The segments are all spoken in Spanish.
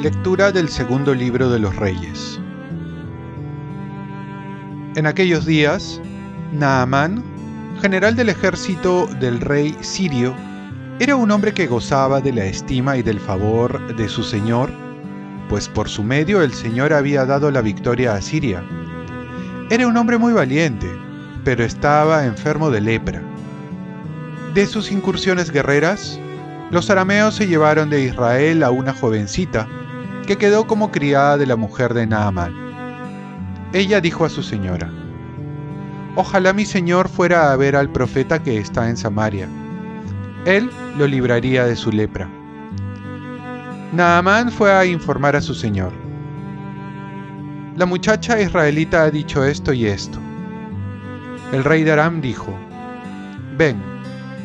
Lectura del segundo libro de los Reyes. En aquellos días, Naamán, general del ejército del rey sirio, era un hombre que gozaba de la estima y del favor de su señor, pues por su medio el Señor había dado la victoria a Siria. Era un hombre muy valiente, pero estaba enfermo de lepra. De sus incursiones guerreras, los arameos se llevaron de Israel a una jovencita que quedó como criada de la mujer de Naamán. Ella dijo a su señora, Ojalá mi señor fuera a ver al profeta que está en Samaria. Él lo libraría de su lepra. Naamán fue a informar a su señor. La muchacha israelita ha dicho esto y esto. El rey de Aram dijo, Ven,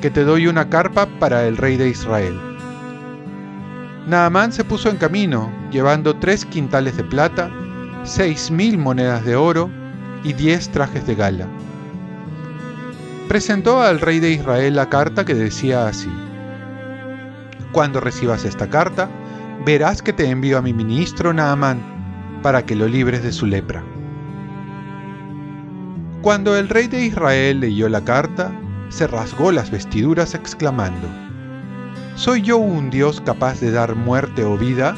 que te doy una carpa para el rey de Israel. Naamán se puso en camino, llevando tres quintales de plata, seis mil monedas de oro y diez trajes de gala. Presentó al rey de Israel la carta que decía así, Cuando recibas esta carta, verás que te envío a mi ministro Naamán para que lo libres de su lepra. Cuando el rey de Israel leyó la carta, se rasgó las vestiduras exclamando, ¿Soy yo un Dios capaz de dar muerte o vida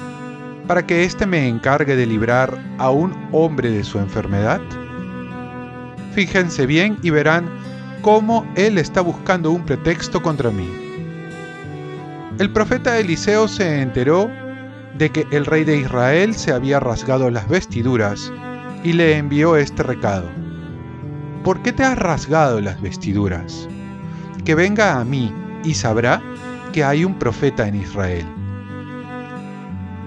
para que éste me encargue de librar a un hombre de su enfermedad? Fíjense bien y verán cómo él está buscando un pretexto contra mí. El profeta Eliseo se enteró de que el rey de Israel se había rasgado las vestiduras y le envió este recado. ¿Por qué te has rasgado las vestiduras? Que venga a mí y sabrá que hay un profeta en Israel.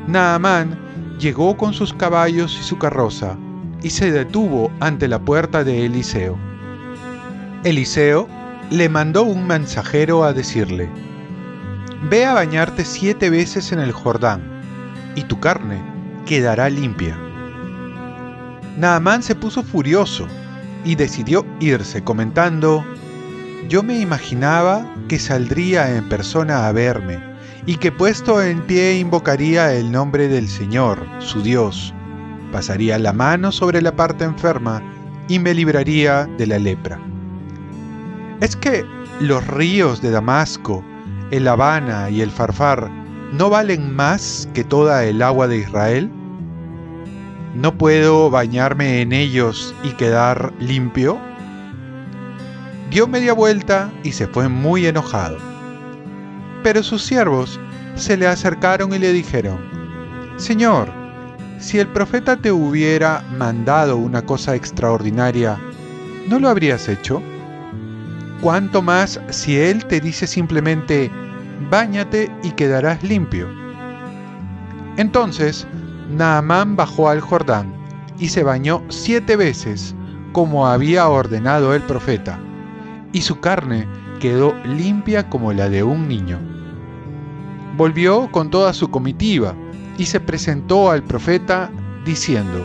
Naamán llegó con sus caballos y su carroza y se detuvo ante la puerta de Eliseo. Eliseo le mandó un mensajero a decirle, Ve a bañarte siete veces en el Jordán, y tu carne quedará limpia. Naamán se puso furioso y decidió irse comentando, Yo me imaginaba que saldría en persona a verme y que puesto en pie invocaría el nombre del Señor, su Dios, pasaría la mano sobre la parte enferma y me libraría de la lepra. ¿Es que los ríos de Damasco, el Habana y el Farfar no valen más que toda el agua de Israel? ¿No puedo bañarme en ellos y quedar limpio? Dio media vuelta y se fue muy enojado. Pero sus siervos se le acercaron y le dijeron, Señor, si el profeta te hubiera mandado una cosa extraordinaria, ¿no lo habrías hecho? ¿Cuánto más si él te dice simplemente, báñate y quedarás limpio? Entonces, Naamán bajó al Jordán y se bañó siete veces, como había ordenado el profeta, y su carne quedó limpia como la de un niño. Volvió con toda su comitiva, y se presentó al profeta diciendo,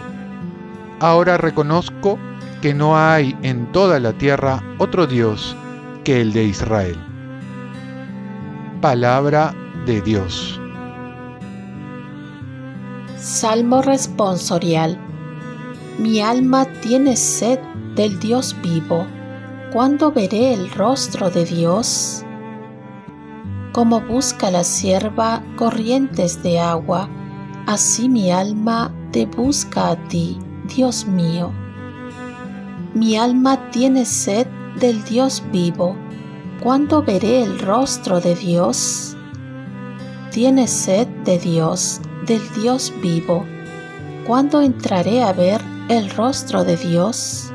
Ahora reconozco que no hay en toda la tierra otro Dios que el de Israel. Palabra de Dios. Salmo responsorial. Mi alma tiene sed del Dios vivo. ¿Cuándo veré el rostro de Dios? Como busca la sierva corrientes de agua, Así mi alma te busca a ti, Dios mío. Mi alma tiene sed del Dios vivo. ¿Cuándo veré el rostro de Dios? Tiene sed de Dios, del Dios vivo. ¿Cuándo entraré a ver el rostro de Dios?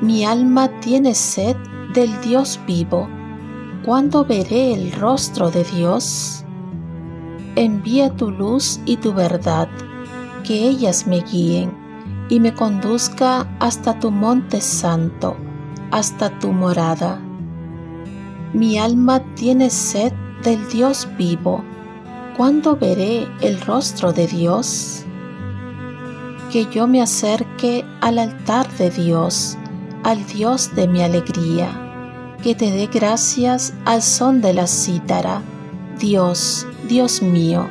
Mi alma tiene sed del Dios vivo. ¿Cuándo veré el rostro de Dios? envía tu luz y tu verdad, que ellas me guíen y me conduzca hasta tu monte santo, hasta tu morada. Mi alma tiene sed del Dios vivo. ¿Cuándo veré el rostro de Dios? Que yo me acerque al altar de Dios, al Dios de mi alegría, que te dé gracias al son de la cítara, Dios, Dios mío.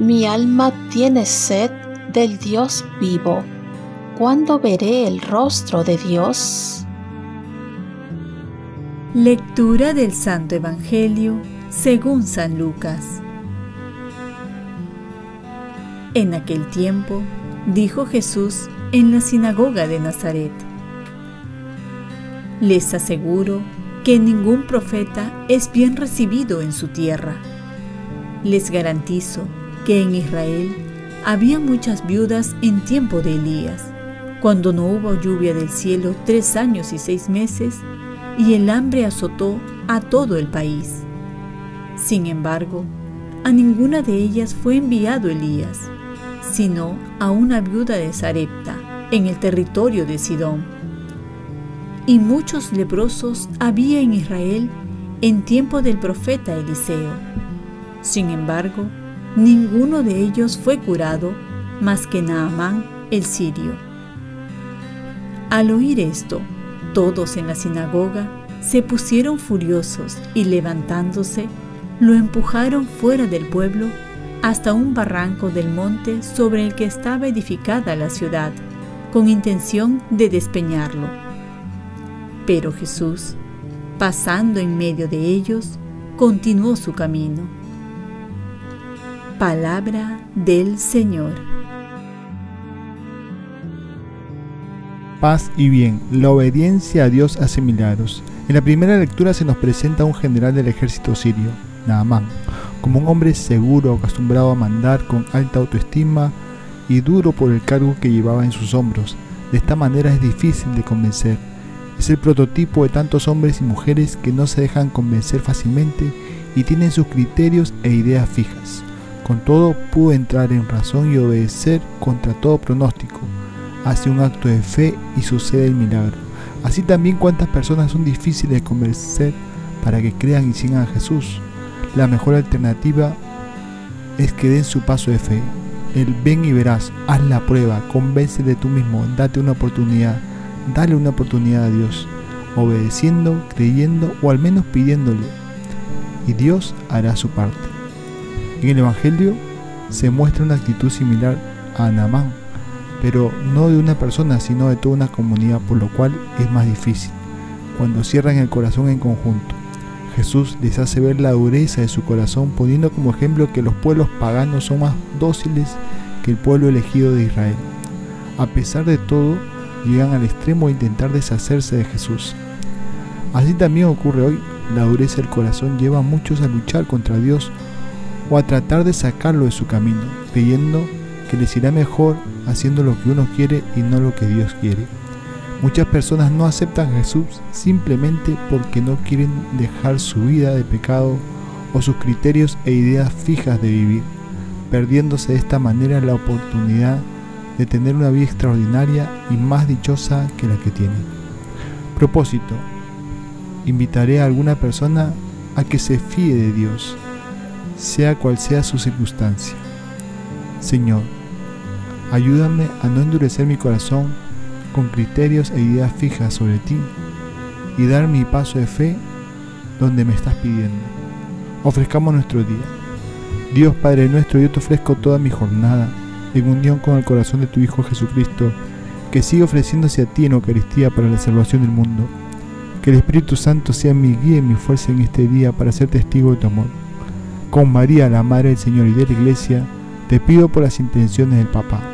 Mi alma tiene sed del Dios vivo. ¿Cuándo veré el rostro de Dios? Lectura del Santo Evangelio según San Lucas. En aquel tiempo, dijo Jesús en la sinagoga de Nazaret, Les aseguro que ningún profeta es bien recibido en su tierra. Les garantizo que en Israel había muchas viudas en tiempo de Elías, cuando no hubo lluvia del cielo tres años y seis meses, y el hambre azotó a todo el país. Sin embargo, a ninguna de ellas fue enviado Elías, sino a una viuda de Sarepta, en el territorio de Sidón. Y muchos leprosos había en Israel en tiempo del profeta Eliseo. Sin embargo, ninguno de ellos fue curado más que Naamán el sirio. Al oír esto, todos en la sinagoga se pusieron furiosos y levantándose, lo empujaron fuera del pueblo hasta un barranco del monte sobre el que estaba edificada la ciudad, con intención de despeñarlo. Pero Jesús, pasando en medio de ellos, continuó su camino. Palabra del Señor. Paz y bien, la obediencia a Dios hace. En la primera lectura se nos presenta un general del ejército sirio, Naamán, como un hombre seguro, acostumbrado a mandar con alta autoestima y duro por el cargo que llevaba en sus hombros. De esta manera es difícil de convencer. Es el prototipo de tantos hombres y mujeres que no se dejan convencer fácilmente y tienen sus criterios e ideas fijas. Con todo, pudo entrar en razón y obedecer contra todo pronóstico. Hace un acto de fe y sucede el milagro. Así también cuántas personas son difíciles de convencer para que crean y sigan a Jesús. La mejor alternativa es que den su paso de fe. El ven y verás, haz la prueba, convence de tú mismo, date una oportunidad, dale una oportunidad a Dios, obedeciendo, creyendo o al menos pidiéndole. Y Dios hará su parte. En el Evangelio se muestra una actitud similar a Anamán, pero no de una persona, sino de toda una comunidad, por lo cual es más difícil, cuando cierran el corazón en conjunto. Jesús les hace ver la dureza de su corazón, poniendo como ejemplo que los pueblos paganos son más dóciles que el pueblo elegido de Israel. A pesar de todo, llegan al extremo de intentar deshacerse de Jesús. Así también ocurre hoy, la dureza del corazón lleva a muchos a luchar contra Dios o a tratar de sacarlo de su camino, creyendo que les irá mejor haciendo lo que uno quiere y no lo que Dios quiere. Muchas personas no aceptan a Jesús simplemente porque no quieren dejar su vida de pecado o sus criterios e ideas fijas de vivir, perdiéndose de esta manera la oportunidad de tener una vida extraordinaria y más dichosa que la que tienen. Propósito. Invitaré a alguna persona a que se fíe de Dios, sea cual sea su circunstancia. Señor, ayúdame a no endurecer mi corazón con criterios e ideas fijas sobre ti y dar mi paso de fe donde me estás pidiendo. Ofrezcamos nuestro día. Dios Padre nuestro, yo te ofrezco toda mi jornada en unión con el corazón de tu Hijo Jesucristo, que sigue ofreciéndose a ti en Eucaristía para la salvación del mundo. Que el Espíritu Santo sea mi guía y mi fuerza en este día para ser testigo de tu amor. Con María, la Madre del Señor y de la Iglesia, te pido por las intenciones del Papa.